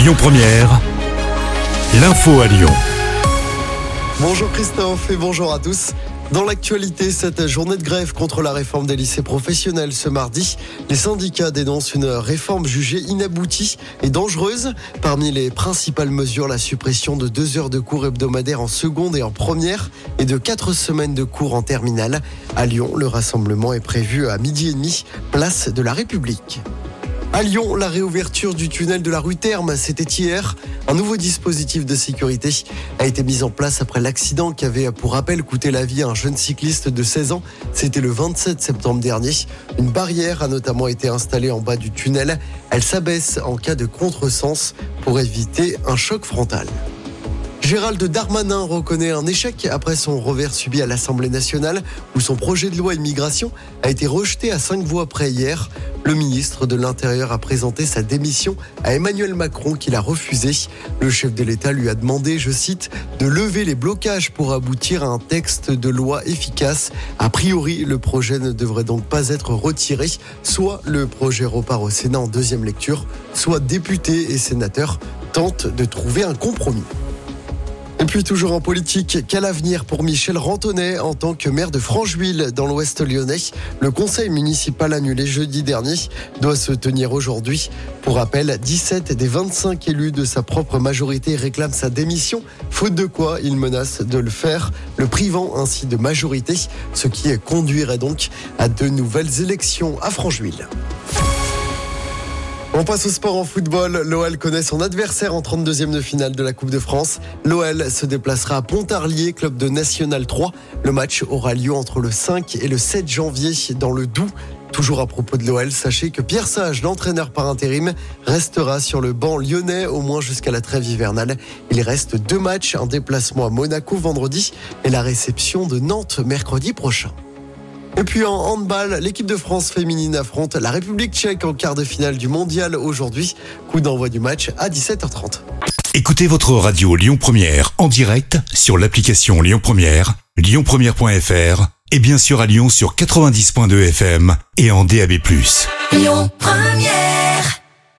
Lyon Première, l'info à Lyon. Bonjour Christophe et bonjour à tous. Dans l'actualité, cette journée de grève contre la réforme des lycées professionnels ce mardi, les syndicats dénoncent une réforme jugée inaboutie et dangereuse. Parmi les principales mesures, la suppression de deux heures de cours hebdomadaires en seconde et en première et de quatre semaines de cours en terminale. À Lyon, le rassemblement est prévu à midi et demi, place de la République. À Lyon, la réouverture du tunnel de la rue Terme, c'était hier. Un nouveau dispositif de sécurité a été mis en place après l'accident qui avait, pour rappel, coûté la vie à un jeune cycliste de 16 ans. C'était le 27 septembre dernier. Une barrière a notamment été installée en bas du tunnel. Elle s'abaisse en cas de contresens pour éviter un choc frontal. Gérald Darmanin reconnaît un échec après son revers subi à l'Assemblée nationale où son projet de loi immigration a été rejeté à cinq voix près hier. Le ministre de l'Intérieur a présenté sa démission à Emmanuel Macron qui l'a refusé. Le chef de l'État lui a demandé, je cite, de lever les blocages pour aboutir à un texte de loi efficace. A priori, le projet ne devrait donc pas être retiré. Soit le projet repart au Sénat en deuxième lecture, soit députés et sénateurs tentent de trouver un compromis. Et puis toujours en politique, quel avenir pour Michel Rantonnet en tant que maire de Francheville dans l'ouest lyonnais? Le conseil municipal annulé jeudi dernier doit se tenir aujourd'hui. Pour rappel, 17 des 25 élus de sa propre majorité réclament sa démission, faute de quoi il menace de le faire, le privant ainsi de majorité, ce qui conduirait donc à de nouvelles élections à Francheville. On passe au sport en football. L'OL connaît son adversaire en 32e de finale de la Coupe de France. L'OL se déplacera à Pontarlier, club de National 3. Le match aura lieu entre le 5 et le 7 janvier dans le Doubs. Toujours à propos de l'OL, sachez que Pierre Sage, l'entraîneur par intérim, restera sur le banc lyonnais au moins jusqu'à la trêve hivernale. Il reste deux matchs, un déplacement à Monaco vendredi et la réception de Nantes mercredi prochain. Et puis en handball, l'équipe de France féminine affronte la République tchèque en quart de finale du mondial aujourd'hui. Coup d'envoi du match à 17h30. Écoutez votre radio Lyon Première en direct sur l'application Lyon Première, lyonpremière.fr et bien sûr à Lyon sur 90.2 FM et en DAB+. Lyon Première